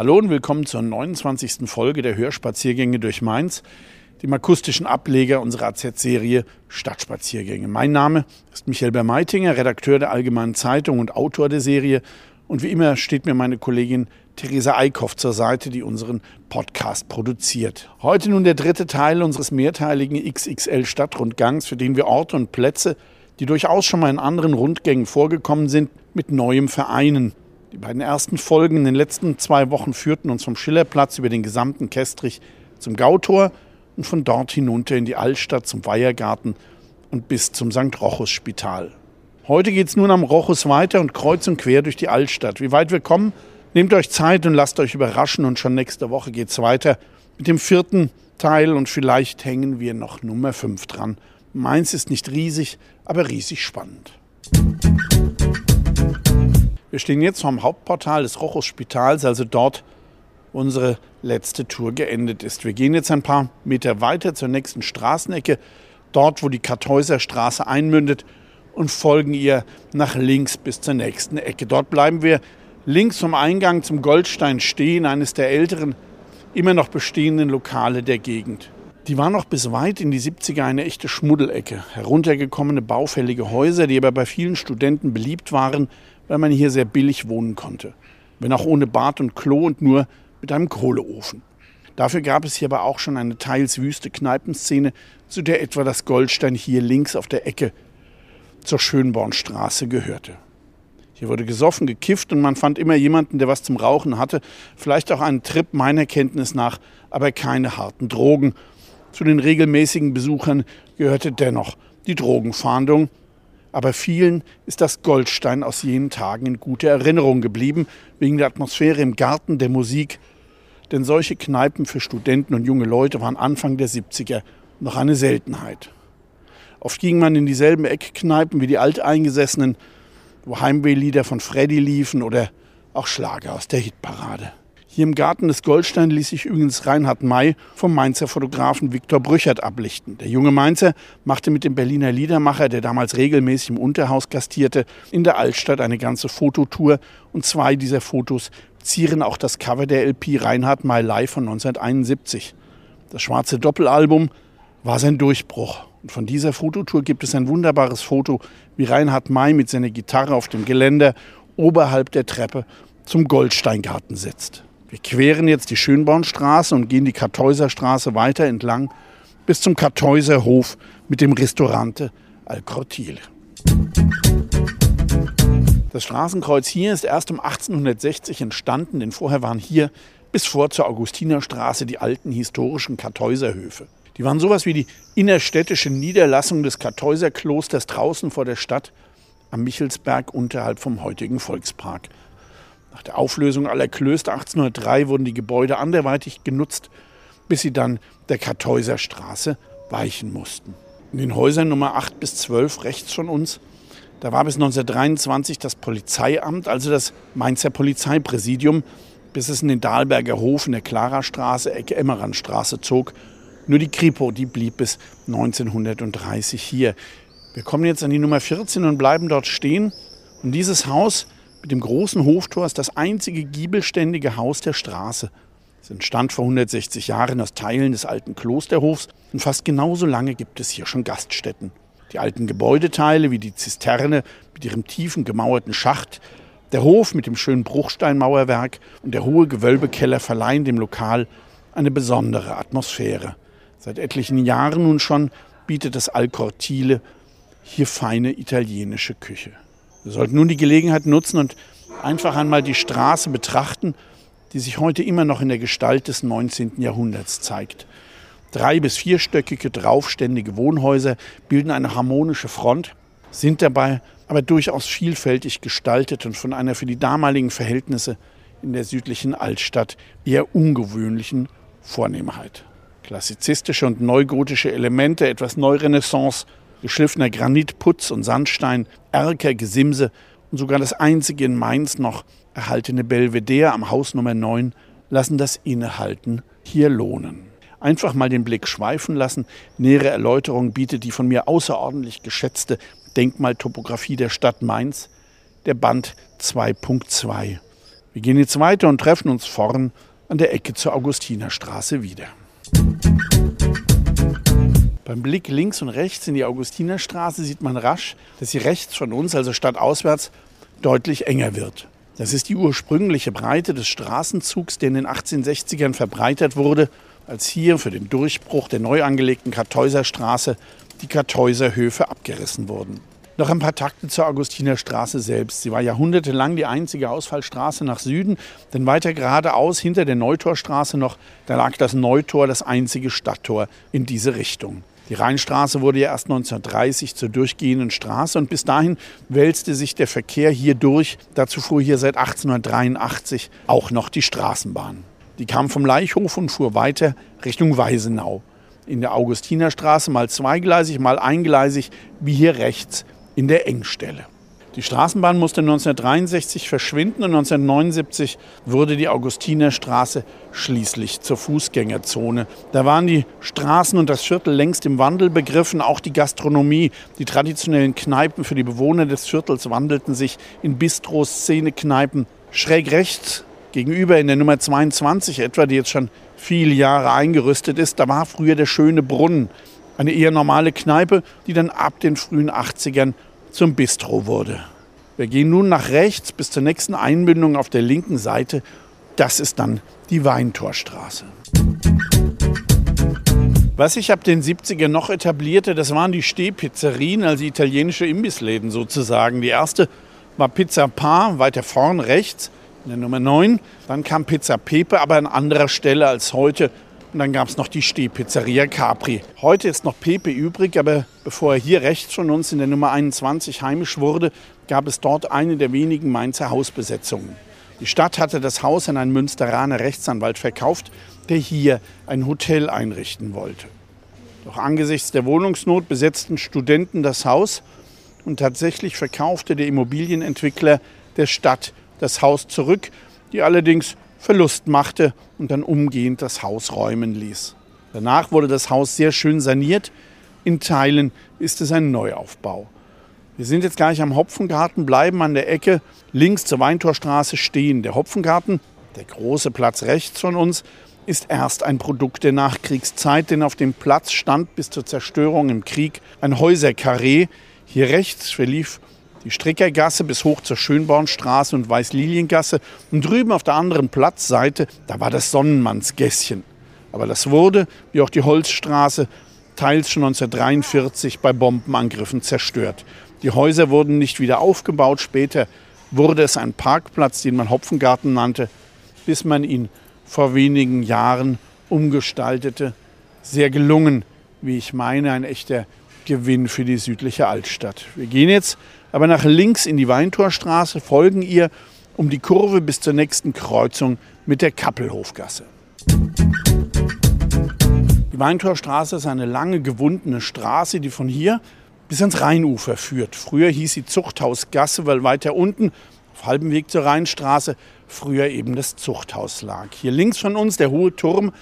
Hallo und willkommen zur 29. Folge der Hörspaziergänge durch Mainz, dem akustischen Ableger unserer AZ-Serie Stadtspaziergänge. Mein Name ist Michael Bermeitinger, Redakteur der Allgemeinen Zeitung und Autor der Serie. Und wie immer steht mir meine Kollegin Theresa Eickhoff zur Seite, die unseren Podcast produziert. Heute nun der dritte Teil unseres mehrteiligen XXL Stadtrundgangs, für den wir Orte und Plätze, die durchaus schon mal in anderen Rundgängen vorgekommen sind, mit neuem vereinen. Die beiden ersten Folgen in den letzten zwei Wochen führten uns vom Schillerplatz über den gesamten Kestrich zum Gautor und von dort hinunter in die Altstadt zum Weihergarten und bis zum St. Rochus-Spital. Heute geht es nun am Rochus weiter und kreuz und quer durch die Altstadt. Wie weit wir kommen, nehmt euch Zeit und lasst euch überraschen und schon nächste Woche geht es weiter mit dem vierten Teil und vielleicht hängen wir noch Nummer 5 dran. Meins ist nicht riesig, aber riesig spannend. Wir stehen jetzt vom Hauptportal des Rochus-Spitals, also dort, wo unsere letzte Tour geendet ist. Wir gehen jetzt ein paar Meter weiter zur nächsten Straßenecke, dort, wo die Kartäuser Straße einmündet und folgen ihr nach links bis zur nächsten Ecke. Dort bleiben wir links vom Eingang zum Goldstein stehen, eines der älteren, immer noch bestehenden Lokale der Gegend. Die war noch bis weit in die 70er eine echte Schmuddelecke. Heruntergekommene baufällige Häuser, die aber bei vielen Studenten beliebt waren, weil man hier sehr billig wohnen konnte. Wenn auch ohne Bad und Klo und nur mit einem Kohleofen. Dafür gab es hier aber auch schon eine teils wüste Kneipenszene, zu der etwa das Goldstein hier links auf der Ecke zur Schönbornstraße gehörte. Hier wurde gesoffen, gekifft und man fand immer jemanden, der was zum Rauchen hatte, vielleicht auch einen Trip meiner Kenntnis nach, aber keine harten Drogen. Zu den regelmäßigen Besuchern gehörte dennoch die Drogenfahndung aber vielen ist das Goldstein aus jenen Tagen in guter Erinnerung geblieben, wegen der Atmosphäre im Garten, der Musik. Denn solche Kneipen für Studenten und junge Leute waren Anfang der 70er noch eine Seltenheit. Oft ging man in dieselben Eckkneipen wie die Alteingesessenen, wo Heimwehlieder von Freddy liefen oder auch Schlager aus der Hitparade. Hier im Garten des Goldstein ließ sich übrigens Reinhard May vom Mainzer Fotografen Viktor Brüchert ablichten. Der junge Mainzer machte mit dem Berliner Liedermacher, der damals regelmäßig im Unterhaus gastierte, in der Altstadt eine ganze Fototour und zwei dieser Fotos zieren auch das Cover der LP Reinhard May Live von 1971. Das schwarze Doppelalbum war sein Durchbruch. Und von dieser Fototour gibt es ein wunderbares Foto, wie Reinhard May mit seiner Gitarre auf dem Geländer oberhalb der Treppe zum Goldsteingarten sitzt. Wir queren jetzt die Schönbornstraße und gehen die Kartäuserstraße weiter entlang bis zum Kartäuser Hof mit dem Restaurante Al Cortil. Das Straßenkreuz hier ist erst um 1860 entstanden, denn vorher waren hier bis vor zur Augustinerstraße die alten historischen Kartäuserhöfe. Die waren sowas wie die innerstädtische Niederlassung des Kartäuserklosters draußen vor der Stadt am Michelsberg unterhalb vom heutigen Volkspark. Nach der Auflösung aller Klöster 1803 wurden die Gebäude anderweitig genutzt, bis sie dann der Kartäuser Straße weichen mussten. In den Häusern Nummer 8 bis 12 rechts von uns, da war bis 1923 das Polizeiamt, also das Mainzer Polizeipräsidium, bis es in den Dahlberger Hof in der Klarastraße, Ecke Emmerandstraße zog. Nur die Kripo, die blieb bis 1930 hier. Wir kommen jetzt an die Nummer 14 und bleiben dort stehen. Und dieses Haus mit dem großen Hoftor ist das einzige giebelständige Haus der Straße. Es entstand vor 160 Jahren aus Teilen des alten Klosterhofs und fast genauso lange gibt es hier schon Gaststätten. Die alten Gebäudeteile wie die Zisterne mit ihrem tiefen gemauerten Schacht, der Hof mit dem schönen Bruchsteinmauerwerk und der hohe Gewölbekeller verleihen dem Lokal eine besondere Atmosphäre. Seit etlichen Jahren nun schon bietet das Alcortile hier feine italienische Küche. Wir sollten nun die Gelegenheit nutzen und einfach einmal die Straße betrachten, die sich heute immer noch in der Gestalt des 19. Jahrhunderts zeigt. Drei- bis vierstöckige, draufständige Wohnhäuser bilden eine harmonische Front, sind dabei aber durchaus vielfältig gestaltet und von einer für die damaligen Verhältnisse in der südlichen Altstadt eher ungewöhnlichen Vornehmheit. Klassizistische und neugotische Elemente, etwas Neurenaissance, geschliffener Granitputz und Sandstein, Erker, Gesimse und sogar das einzige in Mainz noch erhaltene Belvedere am Haus Nummer 9 lassen das Innehalten hier lohnen. Einfach mal den Blick schweifen lassen. Nähere Erläuterung bietet die von mir außerordentlich geschätzte Denkmaltopographie der Stadt Mainz, der Band 2.2. Wir gehen jetzt weiter und treffen uns vorn an der Ecke zur Augustinerstraße wieder. Beim Blick links und rechts in die Augustinerstraße sieht man rasch, dass sie rechts von uns, also stadtauswärts, deutlich enger wird. Das ist die ursprüngliche Breite des Straßenzugs, der in den 1860ern verbreitert wurde, als hier für den Durchbruch der neu angelegten Kartäuserstraße die Kartäuserhöfe abgerissen wurden. Noch ein paar Takte zur Augustinerstraße selbst. Sie war jahrhundertelang die einzige Ausfallstraße nach Süden, denn weiter geradeaus hinter der Neutorstraße noch, da lag das Neutor, das einzige Stadttor in diese Richtung. Die Rheinstraße wurde ja erst 1930 zur durchgehenden Straße und bis dahin wälzte sich der Verkehr hier durch. Dazu fuhr hier seit 1883 auch noch die Straßenbahn. Die kam vom Leichhof und fuhr weiter Richtung Weisenau. In der Augustinerstraße mal zweigleisig, mal eingleisig, wie hier rechts in der Engstelle. Die Straßenbahn musste 1963 verschwinden und 1979 wurde die Augustinerstraße schließlich zur Fußgängerzone. Da waren die Straßen und das Viertel längst im Wandel begriffen, auch die Gastronomie. Die traditionellen Kneipen für die Bewohner des Viertels wandelten sich in Bistros, Szenekneipen. Schräg rechts gegenüber in der Nummer 22 etwa, die jetzt schon viele Jahre eingerüstet ist, da war früher der schöne Brunnen. Eine eher normale Kneipe, die dann ab den frühen 80ern zum Bistro wurde. Wir gehen nun nach rechts bis zur nächsten Einbindung auf der linken Seite. Das ist dann die Weintorstraße. Was sich ab den 70er noch etablierte, das waren die Stehpizzerien, also italienische Imbissläden sozusagen. Die erste war Pizza Pa, weiter vorn rechts, in der Nummer 9. Dann kam Pizza Pepe, aber an anderer Stelle als heute und dann gab es noch die Stehpizzeria Capri. Heute ist noch Pepe übrig, aber bevor er hier rechts von uns in der Nummer 21 heimisch wurde, gab es dort eine der wenigen Mainzer Hausbesetzungen. Die Stadt hatte das Haus an einen Münsteraner Rechtsanwalt verkauft, der hier ein Hotel einrichten wollte. Doch angesichts der Wohnungsnot besetzten Studenten das Haus und tatsächlich verkaufte der Immobilienentwickler der Stadt das Haus zurück, die allerdings Verlust machte und dann umgehend das Haus räumen ließ. Danach wurde das Haus sehr schön saniert. In Teilen ist es ein Neuaufbau. Wir sind jetzt gleich am Hopfengarten, bleiben an der Ecke links zur Weintorstraße stehen. Der Hopfengarten, der große Platz rechts von uns, ist erst ein Produkt der Nachkriegszeit, denn auf dem Platz stand bis zur Zerstörung im Krieg ein Häuserkarree. Hier rechts verlief die Strickergasse bis hoch zur Schönbornstraße und Weißliliengasse. Und drüben auf der anderen Platzseite, da war das Sonnenmannsgässchen. Aber das wurde, wie auch die Holzstraße, teils schon 1943 bei Bombenangriffen zerstört. Die Häuser wurden nicht wieder aufgebaut. Später wurde es ein Parkplatz, den man Hopfengarten nannte, bis man ihn vor wenigen Jahren umgestaltete. Sehr gelungen, wie ich meine, ein echter Gewinn für die südliche Altstadt. Wir gehen jetzt aber nach links in die Weintorstraße, folgen ihr um die Kurve bis zur nächsten Kreuzung mit der Kappelhofgasse. Die Weintorstraße ist eine lange gewundene Straße, die von hier bis ans Rheinufer führt. Früher hieß sie Zuchthausgasse, weil weiter unten auf halbem Weg zur Rheinstraße früher eben das Zuchthaus lag. Hier links von uns der hohe Turm,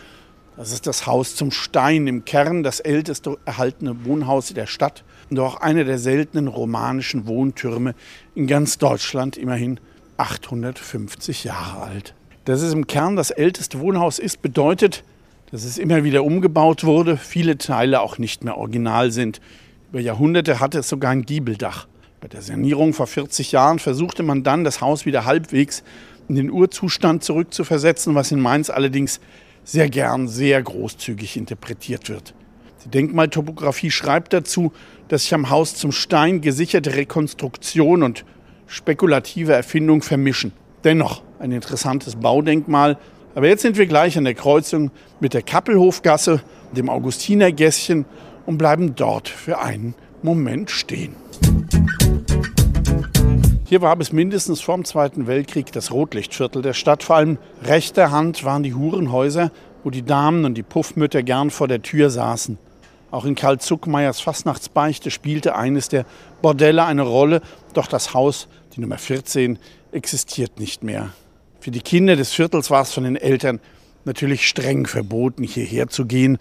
das ist das Haus zum Stein im Kern, das älteste erhaltene Wohnhaus der Stadt und auch einer der seltenen romanischen Wohntürme in ganz Deutschland, immerhin 850 Jahre alt. Dass es im Kern das älteste Wohnhaus ist, bedeutet, dass es immer wieder umgebaut wurde, viele Teile auch nicht mehr original sind. Über Jahrhunderte hatte es sogar ein Giebeldach. Bei der Sanierung vor 40 Jahren versuchte man dann, das Haus wieder halbwegs in den Urzustand zurückzuversetzen, was in Mainz allerdings sehr gern sehr großzügig interpretiert wird. Die Denkmaltopographie schreibt dazu, dass sich am Haus zum Stein gesicherte Rekonstruktion und spekulative Erfindung vermischen. Dennoch ein interessantes Baudenkmal. Aber jetzt sind wir gleich an der Kreuzung mit der Kappelhofgasse, dem Augustinergässchen und bleiben dort für einen Moment stehen. Hier war bis mindestens vor dem Zweiten Weltkrieg das Rotlichtviertel der Stadt. Vor allem rechter Hand waren die Hurenhäuser, wo die Damen und die Puffmütter gern vor der Tür saßen. Auch in Karl Zuckmeyers Fastnachtsbeichte spielte eines der Bordelle eine Rolle, doch das Haus, die Nummer 14, existiert nicht mehr. Für die Kinder des Viertels war es von den Eltern natürlich streng verboten, hierher zu gehen.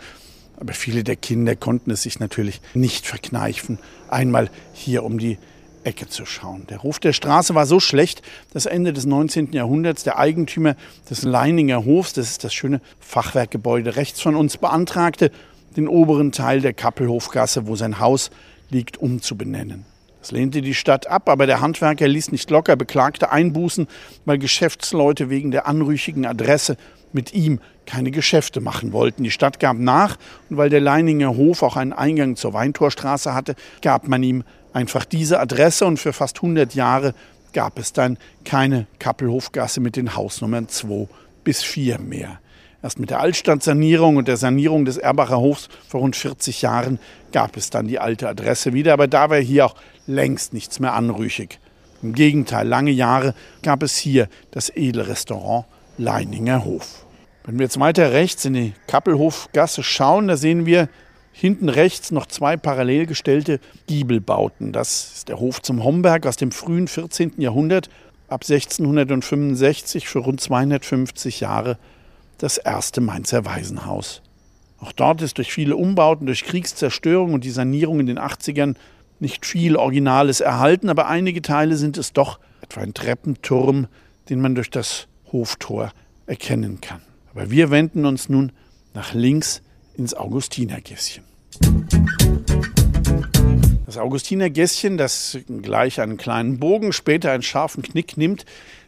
Aber viele der Kinder konnten es sich natürlich nicht verkneifen, einmal hier um die Ecke zu schauen. Der Ruf der Straße war so schlecht, dass Ende des 19. Jahrhunderts der Eigentümer des Leininger Hofs, das ist das schöne Fachwerkgebäude rechts von uns, beantragte, den oberen Teil der Kappelhofgasse, wo sein Haus liegt, umzubenennen. Das lehnte die Stadt ab, aber der Handwerker ließ nicht locker, beklagte Einbußen, weil Geschäftsleute wegen der anrüchigen Adresse mit ihm keine Geschäfte machen wollten. Die Stadt gab nach und weil der Leininger Hof auch einen Eingang zur Weintorstraße hatte, gab man ihm einfach diese Adresse und für fast 100 Jahre gab es dann keine Kappelhofgasse mit den Hausnummern 2 bis 4 mehr. Erst mit der Altstadtsanierung und der Sanierung des Erbacher Hofs vor rund 40 Jahren gab es dann die alte Adresse wieder, aber da war hier auch längst nichts mehr anrüchig. Im Gegenteil, lange Jahre gab es hier das edle Restaurant Leininger Hof. Wenn wir jetzt weiter rechts in die Kappelhofgasse schauen, da sehen wir hinten rechts noch zwei parallel gestellte Giebelbauten. Das ist der Hof zum Homberg aus dem frühen 14. Jahrhundert, ab 1665 für rund 250 Jahre das erste Mainzer Waisenhaus. Auch dort ist durch viele Umbauten, durch Kriegszerstörung und die Sanierung in den 80ern nicht viel Originales erhalten, aber einige Teile sind es doch, etwa ein Treppenturm, den man durch das Hoftor erkennen kann. Aber wir wenden uns nun nach links ins Augustinergässchen. Das Augustinergässchen, das gleich einen kleinen Bogen, später einen scharfen Knick nimmt,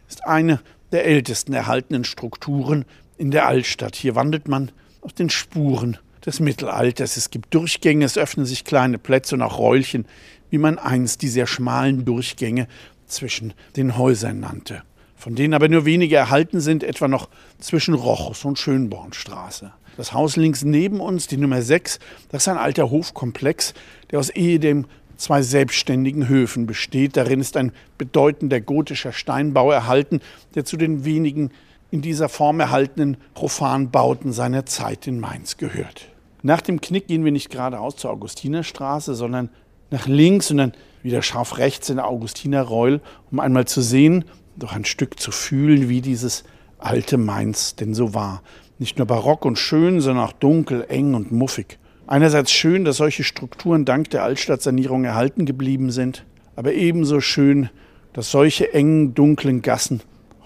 ist eine der ältesten erhaltenen Strukturen in der Altstadt. Hier wandelt man auf den Spuren des Mittelalters. Es gibt Durchgänge, es öffnen sich kleine Plätze und auch Räulchen, wie man einst die sehr schmalen Durchgänge zwischen den Häusern nannte. Von denen aber nur wenige erhalten sind, etwa noch zwischen Rochus und Schönbornstraße. Das Haus links neben uns, die Nummer 6, das ist ein alter Hofkomplex, der aus ehedem zwei selbstständigen Höfen besteht. Darin ist ein bedeutender gotischer Steinbau erhalten, der zu den wenigen in dieser Form erhaltenen Profanbauten seiner Zeit in Mainz gehört. Nach dem Knick gehen wir nicht geradeaus zur Augustinerstraße, sondern nach links und dann wieder scharf rechts in der Augustinerreul, um einmal zu sehen, doch ein Stück zu fühlen, wie dieses alte Mainz denn so war. Nicht nur barock und schön, sondern auch dunkel, eng und muffig. Einerseits schön, dass solche Strukturen dank der Altstadtsanierung erhalten geblieben sind, aber ebenso schön, dass solche engen, dunklen Gassen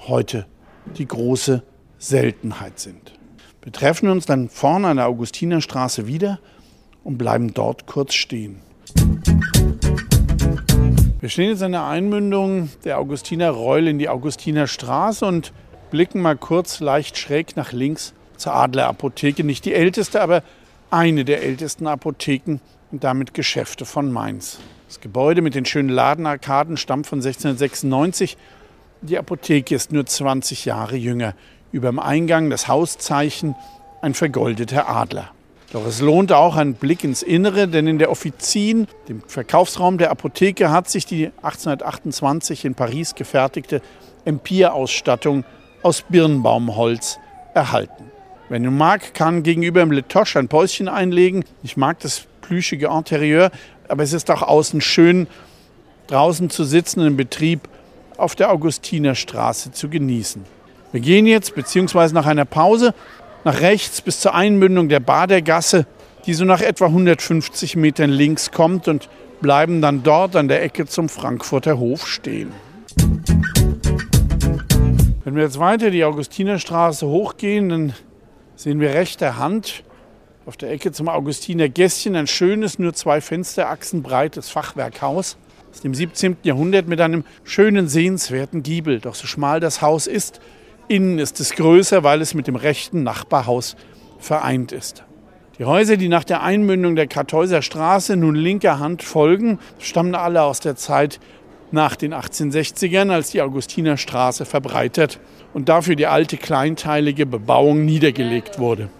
heute die große Seltenheit sind. Wir treffen uns dann vorne an der Augustinerstraße wieder und bleiben dort kurz stehen. Wir stehen jetzt an der Einmündung der Augustiner Reul in die Augustinerstraße und blicken mal kurz leicht schräg nach links zur Adlerapotheke. Nicht die älteste, aber eine der ältesten Apotheken und damit Geschäfte von Mainz. Das Gebäude mit den schönen Ladenarkaden stammt von 1696 die Apotheke ist nur 20 Jahre jünger. Über dem Eingang das Hauszeichen ein vergoldeter Adler. Doch es lohnt auch ein Blick ins Innere, denn in der Offizin, dem Verkaufsraum der Apotheke, hat sich die 1828 in Paris gefertigte Empire-Ausstattung aus Birnbaumholz erhalten. Wer nun mag, kann gegenüber dem Letoche ein Päuschen einlegen. Ich mag das plüschige Interieur, aber es ist auch außen schön, draußen zu sitzen im Betrieb auf der Augustinerstraße zu genießen. Wir gehen jetzt, beziehungsweise nach einer Pause, nach rechts bis zur Einmündung der Badergasse, die so nach etwa 150 Metern links kommt und bleiben dann dort an der Ecke zum Frankfurter Hof stehen. Wenn wir jetzt weiter die Augustinerstraße hochgehen, dann sehen wir rechter Hand auf der Ecke zum Augustiner Gässchen ein schönes, nur zwei Fensterachsen breites Fachwerkhaus aus dem 17. Jahrhundert mit einem schönen, sehenswerten Giebel. Doch so schmal das Haus ist, innen ist es größer, weil es mit dem rechten Nachbarhaus vereint ist. Die Häuser, die nach der Einmündung der Kartäuser Straße nun linker Hand folgen, stammen alle aus der Zeit nach den 1860ern, als die Augustinerstraße verbreitert und dafür die alte kleinteilige Bebauung niedergelegt wurde.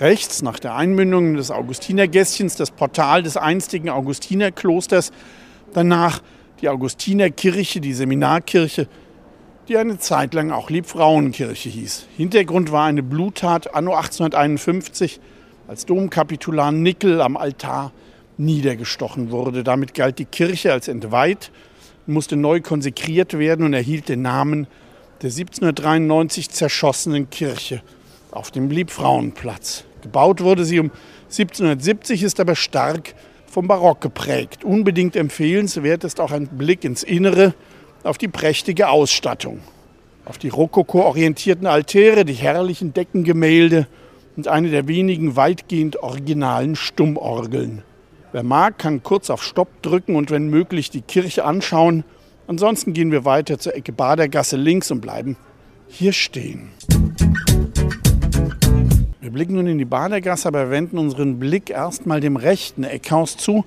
Rechts nach der Einmündung des Augustinergässchens das Portal des einstigen Augustinerklosters Danach die Augustinerkirche, die Seminarkirche, die eine Zeit lang auch Liebfrauenkirche hieß. Hintergrund war eine Bluttat anno 1851, als Domkapitular Nickel am Altar niedergestochen wurde. Damit galt die Kirche als entweiht, musste neu konsekriert werden und erhielt den Namen der 1793 zerschossenen Kirche auf dem Liebfrauenplatz. Gebaut wurde sie um 1770, ist aber stark vom Barock geprägt. Unbedingt empfehlenswert ist auch ein Blick ins Innere auf die prächtige Ausstattung, auf die rokoko-orientierten Altäre, die herrlichen Deckengemälde und eine der wenigen weitgehend originalen Stummorgeln. Wer mag, kann kurz auf Stopp drücken und wenn möglich die Kirche anschauen. Ansonsten gehen wir weiter zur Ecke Badergasse links und bleiben hier stehen. Wir blicken nun in die Badergasse, aber wenden unseren Blick erstmal dem rechten Eckhaus zu.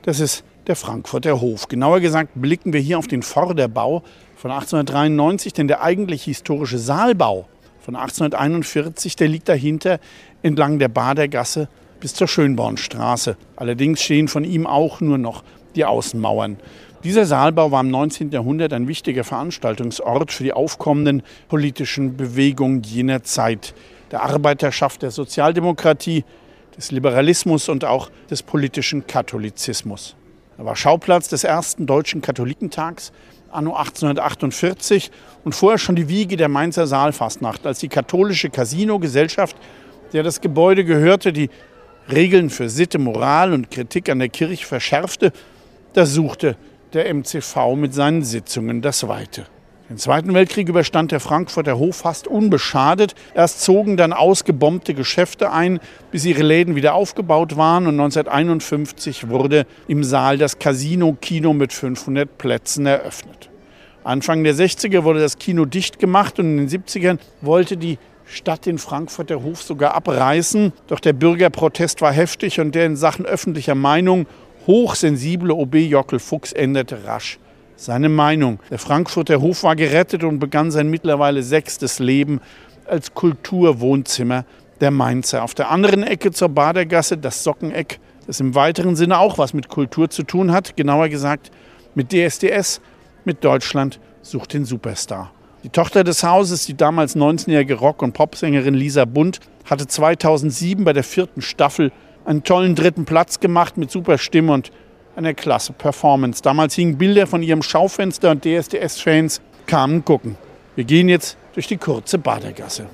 Das ist der Frankfurter Hof. Genauer gesagt blicken wir hier auf den Vorderbau von 1893, denn der eigentlich historische Saalbau von 1841, der liegt dahinter entlang der Badergasse bis zur Schönbornstraße. Allerdings stehen von ihm auch nur noch die Außenmauern. Dieser Saalbau war im 19. Jahrhundert ein wichtiger Veranstaltungsort für die aufkommenden politischen Bewegungen jener Zeit, der Arbeiterschaft, der Sozialdemokratie, des Liberalismus und auch des politischen Katholizismus. Er war Schauplatz des ersten deutschen Katholikentags anno 1848 und vorher schon die Wiege der Mainzer Saalfastnacht, als die katholische Casino-Gesellschaft, der das Gebäude gehörte, die Regeln für Sitte, Moral und Kritik an der Kirche verschärfte, da suchte der MCV mit seinen Sitzungen das Weite. Den Zweiten Weltkrieg überstand der Frankfurter Hof fast unbeschadet. Erst zogen dann ausgebombte Geschäfte ein, bis ihre Läden wieder aufgebaut waren. Und 1951 wurde im Saal das Casino-Kino mit 500 Plätzen eröffnet. Anfang der 60er wurde das Kino dicht gemacht und in den 70ern wollte die Stadt den Frankfurter Hof sogar abreißen. Doch der Bürgerprotest war heftig und der in Sachen öffentlicher Meinung hochsensible OB Jockel Fuchs änderte rasch seine Meinung. Der Frankfurter Hof war gerettet und begann sein mittlerweile sechstes Leben als Kulturwohnzimmer der Mainzer. Auf der anderen Ecke zur Badergasse das Sockeneck, das im weiteren Sinne auch was mit Kultur zu tun hat, genauer gesagt mit DSDS, mit Deutschland sucht den Superstar. Die Tochter des Hauses, die damals 19-jährige Rock- und Popsängerin Lisa Bund, hatte 2007 bei der vierten Staffel einen tollen dritten Platz gemacht mit super Stimme und eine klasse Performance. Damals hingen Bilder von ihrem Schaufenster und DSDS-Fans kamen gucken. Wir gehen jetzt durch die kurze Badergasse.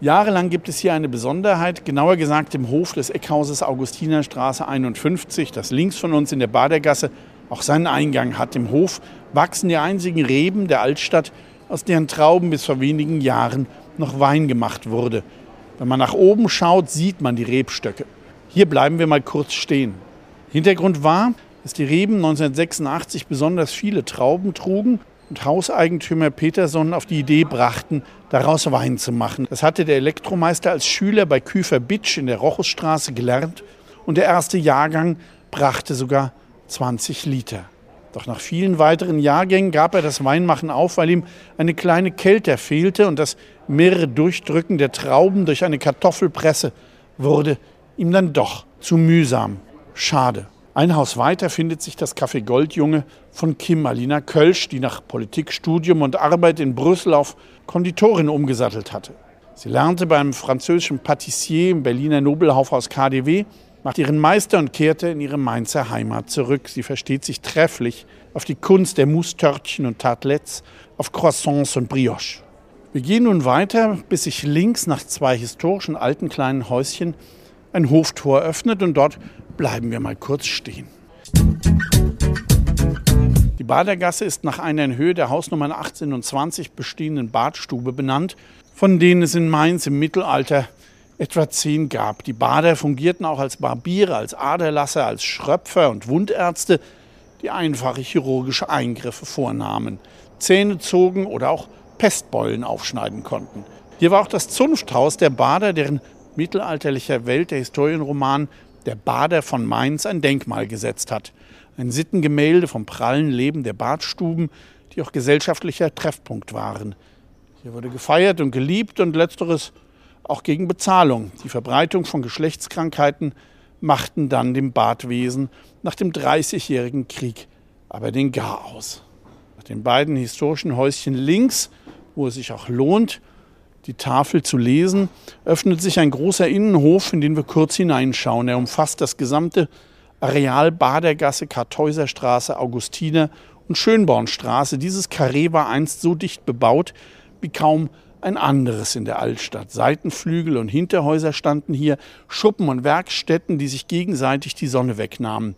Jahrelang gibt es hier eine Besonderheit, genauer gesagt im Hof des Eckhauses Augustinerstraße 51, das links von uns in der Badergasse auch seinen Eingang hat. Im Hof wachsen die einzigen Reben der Altstadt, aus deren Trauben bis vor wenigen Jahren noch Wein gemacht wurde. Wenn man nach oben schaut, sieht man die Rebstöcke. Hier bleiben wir mal kurz stehen. Hintergrund war, dass die Reben 1986 besonders viele Trauben trugen und Hauseigentümer Peterson auf die Idee brachten, daraus Wein zu machen. Das hatte der Elektromeister als Schüler bei Küfer Bitsch in der Rochusstraße gelernt und der erste Jahrgang brachte sogar 20 Liter. Doch nach vielen weiteren Jahrgängen gab er das Weinmachen auf, weil ihm eine kleine Kälte fehlte und das mehrere Durchdrücken der Trauben durch eine Kartoffelpresse wurde ihm dann doch zu mühsam. Schade. Ein Haus weiter findet sich das Café Goldjunge von Kim Alina Kölsch, die nach Politikstudium und Arbeit in Brüssel auf Konditorin umgesattelt hatte. Sie lernte beim französischen Patissier im Berliner Nobelhaufhaus KDW, machte ihren Meister und kehrte in ihre Mainzer Heimat zurück. Sie versteht sich trefflich auf die Kunst der Moustörtchen und Tartlets, auf Croissants und Brioche. Wir gehen nun weiter, bis sich links nach zwei historischen alten kleinen Häuschen ein Hoftor öffnet und dort bleiben wir mal kurz stehen. Die Badergasse ist nach einer in Höhe der Hausnummern 18 und 20 bestehenden Badstube benannt, von denen es in Mainz im Mittelalter etwa zehn gab. Die Bader fungierten auch als Barbiere, als Aderlasser, als Schröpfer und Wundärzte, die einfache chirurgische Eingriffe vornahmen, Zähne zogen oder auch Pestbeulen aufschneiden konnten. Hier war auch das Zunfthaus der Bader, deren mittelalterlicher Welt der Historienroman Der Bader von Mainz ein Denkmal gesetzt hat. Ein Sittengemälde vom prallen Leben der Badstuben, die auch gesellschaftlicher Treffpunkt waren. Hier wurde gefeiert und geliebt und letzteres auch gegen Bezahlung. Die Verbreitung von Geschlechtskrankheiten machten dann dem Badwesen nach dem Dreißigjährigen Krieg aber den Garaus. Nach den beiden historischen Häuschen links, wo es sich auch lohnt, die Tafel zu lesen, öffnet sich ein großer Innenhof, in den wir kurz hineinschauen. Er umfasst das gesamte Areal Badergasse, Kartäuserstraße, Augustiner und Schönbornstraße. Dieses Karree war einst so dicht bebaut wie kaum ein anderes in der Altstadt. Seitenflügel und Hinterhäuser standen hier, Schuppen und Werkstätten, die sich gegenseitig die Sonne wegnahmen.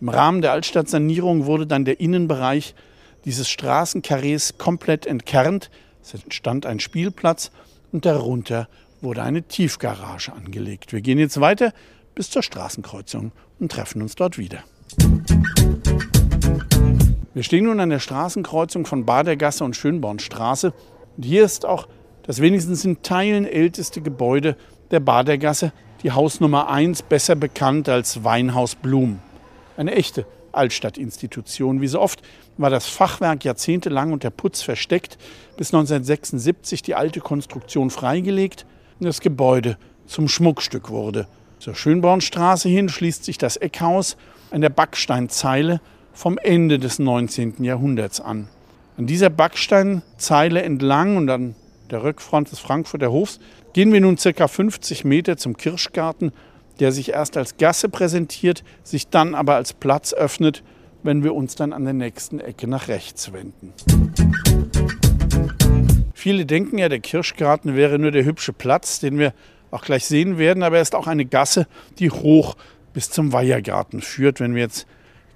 Im Rahmen der Altstadtsanierung wurde dann der Innenbereich dieses Straßenkarrees komplett entkernt. Es entstand ein Spielplatz und darunter wurde eine Tiefgarage angelegt. Wir gehen jetzt weiter bis zur Straßenkreuzung und treffen uns dort wieder. Wir stehen nun an der Straßenkreuzung von Badergasse und Schönbornstraße. Und hier ist auch das wenigstens in Teilen älteste Gebäude der Badergasse, die Hausnummer 1, besser bekannt als Weinhaus Blum. Eine echte Altstadtinstitution. Wie so oft war das Fachwerk jahrzehntelang unter Putz versteckt, bis 1976 die alte Konstruktion freigelegt und das Gebäude zum Schmuckstück wurde. Zur Schönbornstraße hin schließt sich das Eckhaus an der Backsteinzeile vom Ende des 19. Jahrhunderts an. An dieser Backsteinzeile entlang und an der Rückfront des Frankfurter Hofs gehen wir nun ca. 50 Meter zum Kirschgarten, der sich erst als Gasse präsentiert, sich dann aber als Platz öffnet, wenn wir uns dann an der nächsten Ecke nach rechts wenden. Viele denken ja, der Kirschgarten wäre nur der hübsche Platz, den wir auch gleich sehen werden, aber er ist auch eine Gasse, die hoch bis zum Weihergarten führt. Wenn wir jetzt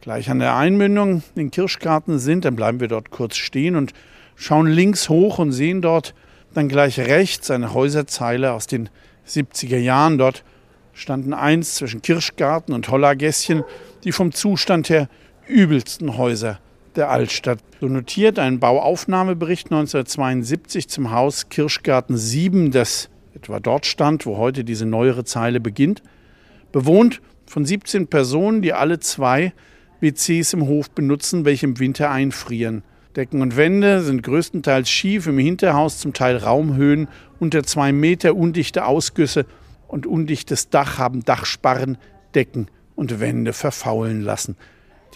gleich an der Einmündung in den Kirschgarten sind, dann bleiben wir dort kurz stehen und schauen links hoch und sehen dort dann gleich rechts eine Häuserzeile aus den 70er Jahren. Dort standen eins zwischen Kirschgarten und Hollergässchen, die vom Zustand her übelsten Häuser der Altstadt. So notiert ein Bauaufnahmebericht 1972 zum Haus Kirschgarten 7, das etwa dort stand, wo heute diese neuere Zeile beginnt, bewohnt von 17 Personen, die alle zwei WCs im Hof benutzen, welche im Winter einfrieren. Decken und Wände sind größtenteils schief, im Hinterhaus zum Teil Raumhöhen unter zwei Meter, undichte Ausgüsse und undichtes Dach haben Dachsparren, Decken und Wände verfaulen lassen.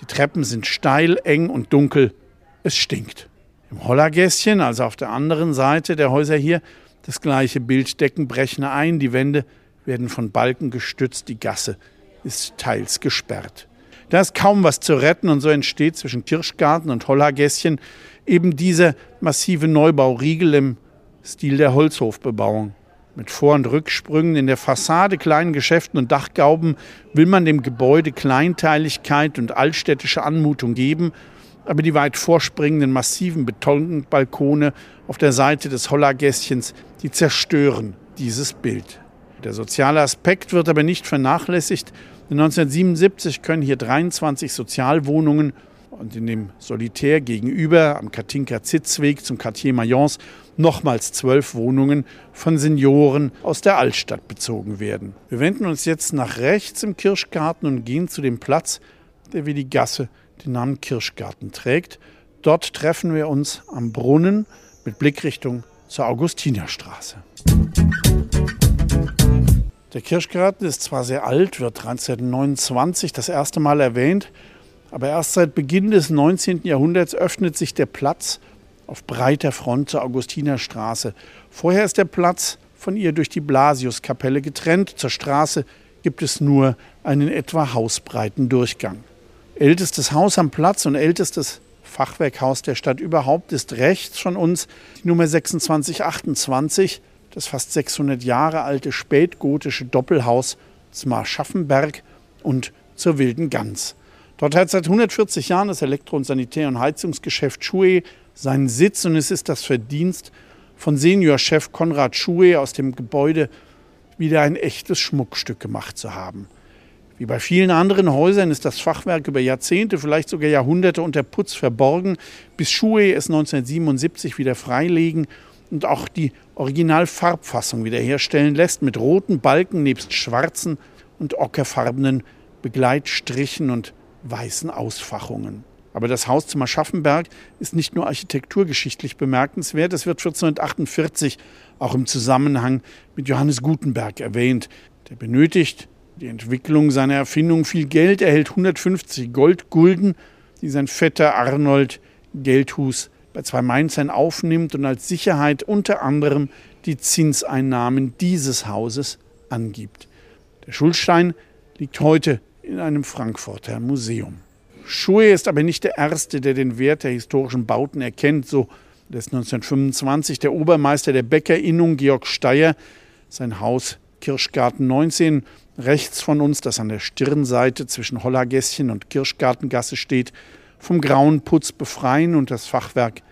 Die Treppen sind steil, eng und dunkel. Es stinkt. Im Hollergässchen, also auf der anderen Seite der Häuser hier, das gleiche Bild, Decken brechen ein, die Wände werden von Balken gestützt, die Gasse ist teils gesperrt. Da ist kaum was zu retten und so entsteht zwischen Kirschgarten und Hollergässchen eben dieser massive Neubauriegel im Stil der Holzhofbebauung. Mit Vor- und Rücksprüngen in der Fassade, kleinen Geschäften und Dachgauben will man dem Gebäude Kleinteiligkeit und altstädtische Anmutung geben, aber die weit vorspringenden massiven Betonbalkone auf der Seite des Hollergässchens, die zerstören dieses Bild. Der soziale Aspekt wird aber nicht vernachlässigt. 1977 können hier 23 Sozialwohnungen und in dem Solitär gegenüber am Katinka-Zitzweg zum Quartier Mayence nochmals zwölf Wohnungen von Senioren aus der Altstadt bezogen werden. Wir wenden uns jetzt nach rechts im Kirschgarten und gehen zu dem Platz, der wie die Gasse den Namen Kirschgarten trägt. Dort treffen wir uns am Brunnen mit Blickrichtung zur Augustinerstraße. Der Kirschgarten ist zwar sehr alt, wird 1929 das erste Mal erwähnt, aber erst seit Beginn des 19. Jahrhunderts öffnet sich der Platz auf breiter Front zur Augustinerstraße. Vorher ist der Platz von ihr durch die Blasiuskapelle getrennt. Zur Straße gibt es nur einen etwa hausbreiten Durchgang. Ältestes Haus am Platz und ältestes Fachwerkhaus der Stadt überhaupt ist rechts von uns die Nummer 2628, das fast 600 Jahre alte spätgotische Doppelhaus zum Schaffenberg und zur Wilden Gans. Dort hat seit 140 Jahren das Elektro- und Sanitär- und Heizungsgeschäft Schuhe seinen Sitz und es ist das Verdienst von Seniorchef Konrad Schuhe aus dem Gebäude wieder ein echtes Schmuckstück gemacht zu haben. Wie bei vielen anderen Häusern ist das Fachwerk über Jahrzehnte, vielleicht sogar Jahrhunderte unter Putz verborgen, bis Schuhe es 1977 wieder freilegen und auch die Originalfarbfassung wiederherstellen lässt mit roten Balken nebst schwarzen und ockerfarbenen Begleitstrichen und weißen Ausfachungen. Aber das Haus zum Aschaffenberg ist nicht nur architekturgeschichtlich bemerkenswert, es wird 1448 auch im Zusammenhang mit Johannes Gutenberg erwähnt. Der benötigt Die Entwicklung seiner Erfindung viel Geld erhält 150 Goldgulden, die sein Vetter Arnold Geldhus bei zwei Mainzern aufnimmt und als Sicherheit unter anderem die Zinseinnahmen dieses Hauses angibt. Der Schulstein liegt heute in einem Frankfurter Museum. Schue ist aber nicht der Erste, der den Wert der historischen Bauten erkennt. So lässt 1925 der Obermeister der Bäckerinnung Georg Steyer sein Haus Kirschgarten 19 rechts von uns, das an der Stirnseite zwischen Hollergässchen und Kirschgartengasse steht, vom grauen Putz befreien und das Fachwerk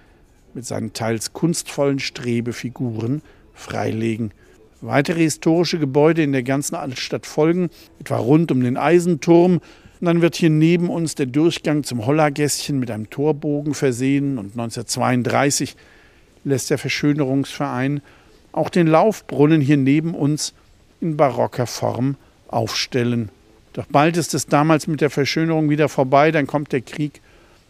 mit seinen teils kunstvollen Strebefiguren freilegen. Weitere historische Gebäude in der ganzen Altstadt folgen, etwa rund um den Eisenturm. Und dann wird hier neben uns der Durchgang zum Hollergässchen mit einem Torbogen versehen und 1932 lässt der Verschönerungsverein auch den Laufbrunnen hier neben uns in barocker Form aufstellen. Doch bald ist es damals mit der Verschönerung wieder vorbei, dann kommt der Krieg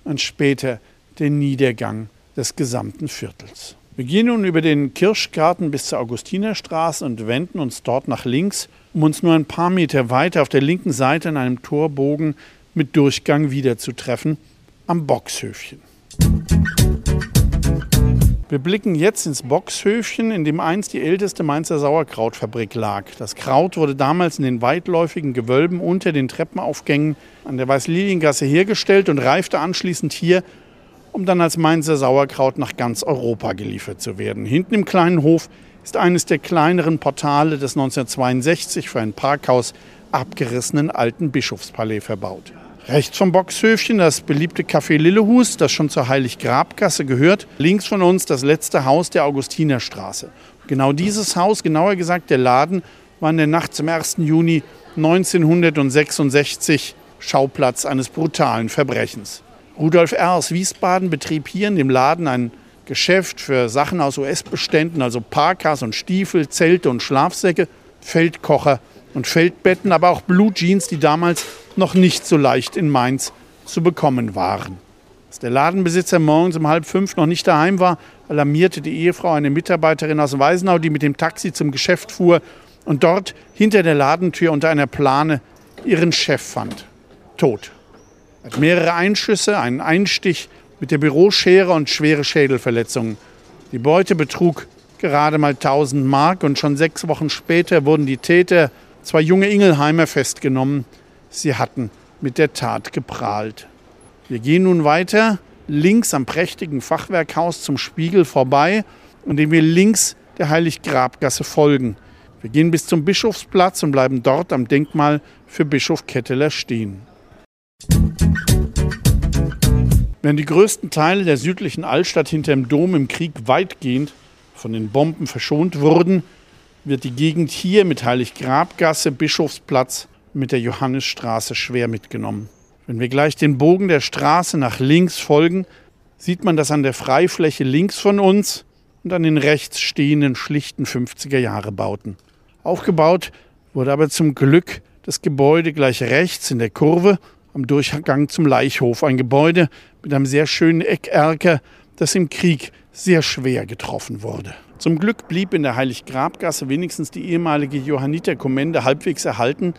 und später der Niedergang des gesamten Viertels. Wir gehen nun über den Kirschgarten bis zur Augustinerstraße und wenden uns dort nach links, um uns nur ein paar Meter weiter auf der linken Seite in einem Torbogen mit Durchgang wiederzutreffen, am Boxhöfchen. Wir blicken jetzt ins Boxhöfchen, in dem einst die älteste Mainzer Sauerkrautfabrik lag. Das Kraut wurde damals in den weitläufigen Gewölben unter den Treppenaufgängen an der Weißliliengasse hergestellt und reifte anschließend hier um dann als Mainzer Sauerkraut nach ganz Europa geliefert zu werden. Hinten im kleinen Hof ist eines der kleineren Portale des 1962 für ein Parkhaus abgerissenen alten Bischofspalais verbaut. Rechts vom Boxhöfchen das beliebte Café Lillehus, das schon zur Heiliggrabgasse gehört. Links von uns das letzte Haus der Augustinerstraße. Genau dieses Haus, genauer gesagt der Laden, war in der Nacht zum 1. Juni 1966 Schauplatz eines brutalen Verbrechens. Rudolf R. aus Wiesbaden betrieb hier in dem Laden ein Geschäft für Sachen aus US-Beständen, also Parkas und Stiefel, Zelte und Schlafsäcke, Feldkocher und Feldbetten, aber auch Blue Jeans, die damals noch nicht so leicht in Mainz zu bekommen waren. Als der Ladenbesitzer morgens um halb fünf noch nicht daheim war, alarmierte die Ehefrau eine Mitarbeiterin aus Weisenau, die mit dem Taxi zum Geschäft fuhr und dort hinter der Ladentür unter einer Plane ihren Chef fand. Tot. Er hat mehrere Einschüsse, einen Einstich mit der Büroschere und schwere Schädelverletzungen. Die Beute betrug gerade mal 1000 Mark und schon sechs Wochen später wurden die Täter, zwei junge Ingelheimer, festgenommen. Sie hatten mit der Tat geprahlt. Wir gehen nun weiter, links am prächtigen Fachwerkhaus zum Spiegel vorbei, indem wir links der Heiliggrabgasse folgen. Wir gehen bis zum Bischofsplatz und bleiben dort am Denkmal für Bischof Ketteler stehen. Während die größten Teile der südlichen Altstadt hinter dem Dom im Krieg weitgehend von den Bomben verschont wurden, wird die Gegend hier mit Heiliggrabgasse, Bischofsplatz mit der Johannisstraße schwer mitgenommen. Wenn wir gleich den Bogen der Straße nach links folgen, sieht man das an der Freifläche links von uns und an den rechts stehenden schlichten 50er Jahre Bauten. Aufgebaut wurde aber zum Glück das Gebäude gleich rechts in der Kurve am Durchgang zum Leichhof. Ein Gebäude mit einem sehr schönen Eckerker, das im Krieg sehr schwer getroffen wurde. Zum Glück blieb in der Heiliggrabgasse wenigstens die ehemalige Johanniterkommende halbwegs erhalten,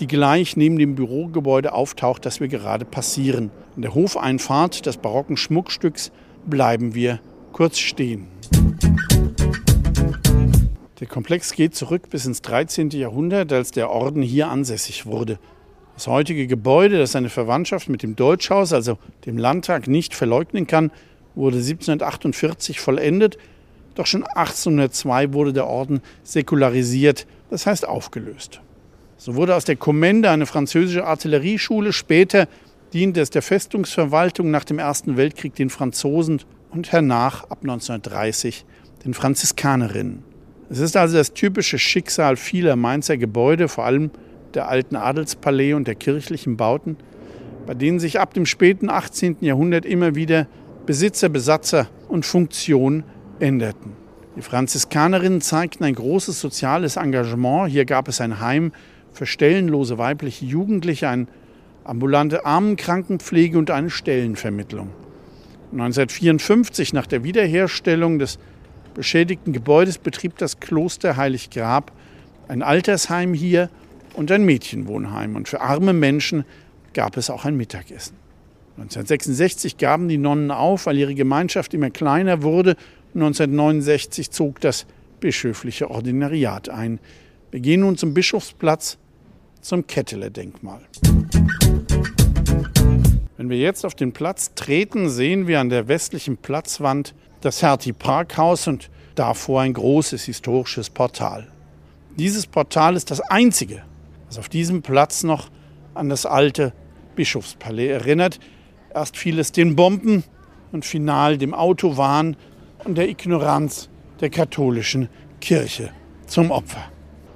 die gleich neben dem Bürogebäude auftaucht, das wir gerade passieren. In der Hofeinfahrt des barocken Schmuckstücks bleiben wir kurz stehen. Der Komplex geht zurück bis ins 13. Jahrhundert, als der Orden hier ansässig wurde. Das heutige Gebäude, das seine Verwandtschaft mit dem Deutschhaus, also dem Landtag, nicht verleugnen kann, wurde 1748 vollendet. Doch schon 1802 wurde der Orden säkularisiert, das heißt aufgelöst. So wurde aus der Kommende eine französische Artillerieschule. Später diente es der Festungsverwaltung nach dem Ersten Weltkrieg den Franzosen und hernach ab 1930 den Franziskanerinnen. Es ist also das typische Schicksal vieler Mainzer Gebäude, vor allem der alten Adelspalais und der kirchlichen Bauten, bei denen sich ab dem späten 18. Jahrhundert immer wieder Besitzer, Besatzer und Funktion änderten. Die Franziskanerinnen zeigten ein großes soziales Engagement. Hier gab es ein Heim für stellenlose weibliche Jugendliche, eine ambulante Armenkrankenpflege und eine Stellenvermittlung. 1954, nach der Wiederherstellung des beschädigten Gebäudes, betrieb das Kloster Heiliggrab ein Altersheim hier und ein Mädchenwohnheim. Und für arme Menschen gab es auch ein Mittagessen. 1966 gaben die Nonnen auf, weil ihre Gemeinschaft immer kleiner wurde. 1969 zog das bischöfliche Ordinariat ein. Wir gehen nun zum Bischofsplatz, zum Ketteler-Denkmal. Wenn wir jetzt auf den Platz treten, sehen wir an der westlichen Platzwand das Hertie Parkhaus und davor ein großes historisches Portal. Dieses Portal ist das einzige, was auf diesem Platz noch an das alte Bischofspalais erinnert. Erst fiel es den Bomben und final dem Autowahn und der Ignoranz der katholischen Kirche zum Opfer.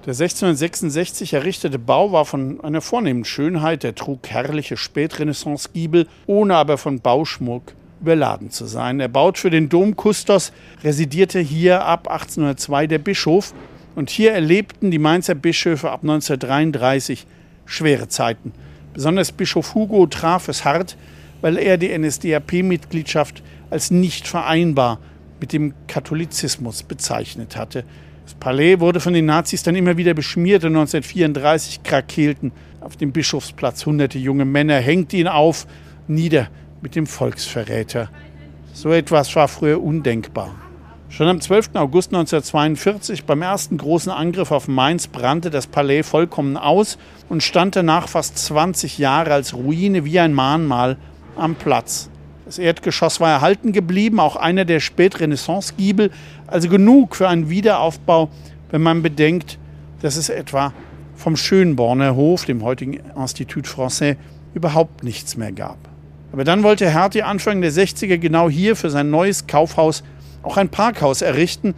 Der 1666 errichtete Bau war von einer vornehmen Schönheit, er trug herrliche Spätrenaissance-Giebel, ohne aber von Bauschmuck überladen zu sein. Er baut für den Dom Kustos, residierte hier ab 1802 der Bischof und hier erlebten die Mainzer Bischöfe ab 1933 schwere Zeiten. Besonders Bischof Hugo traf es hart, weil er die NSDAP-Mitgliedschaft als nicht vereinbar mit dem Katholizismus bezeichnet hatte. Das Palais wurde von den Nazis dann immer wieder beschmiert und 1934 krakelten auf dem Bischofsplatz hunderte junge Männer, hängten ihn auf, nieder mit dem Volksverräter. So etwas war früher undenkbar. Schon am 12. August 1942, beim ersten großen Angriff auf Mainz, brannte das Palais vollkommen aus und stand danach fast 20 Jahre als Ruine wie ein Mahnmal am Platz. Das Erdgeschoss war erhalten geblieben, auch einer der Spätrenaissance-Giebel, also genug für einen Wiederaufbau, wenn man bedenkt, dass es etwa vom Schönborner Hof, dem heutigen Institut Français, überhaupt nichts mehr gab. Aber dann wollte Hertie Anfang der 60er genau hier für sein neues Kaufhaus auch ein Parkhaus errichten.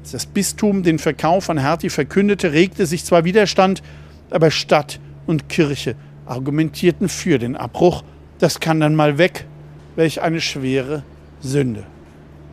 Als das Bistum den Verkauf an Hertie verkündete, regte sich zwar Widerstand, aber Stadt und Kirche argumentierten für den Abbruch. Das kann dann mal weg. Welch eine schwere Sünde.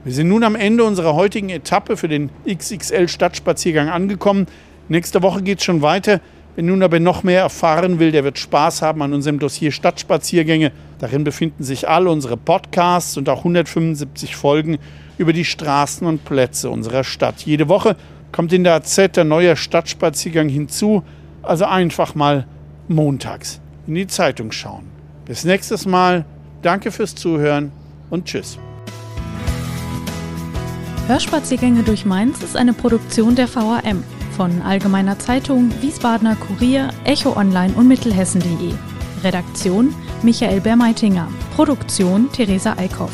Wir sind nun am Ende unserer heutigen Etappe für den XXL Stadtspaziergang angekommen. Nächste Woche geht es schon weiter. Wer nun aber noch mehr erfahren will, der wird Spaß haben an unserem Dossier Stadtspaziergänge. Darin befinden sich all unsere Podcasts und auch 175 Folgen über die Straßen und Plätze unserer Stadt. Jede Woche kommt in der AZ der neue Stadtspaziergang hinzu, also einfach mal montags in die Zeitung schauen. Bis nächstes Mal, danke fürs Zuhören und tschüss. Hörspaziergänge durch Mainz ist eine Produktion der VAM von Allgemeiner Zeitung, Wiesbadener Kurier, Echo Online und Mittelhessen.de. Redaktion Michael Bermeitinger. Produktion Theresa Eickhoff.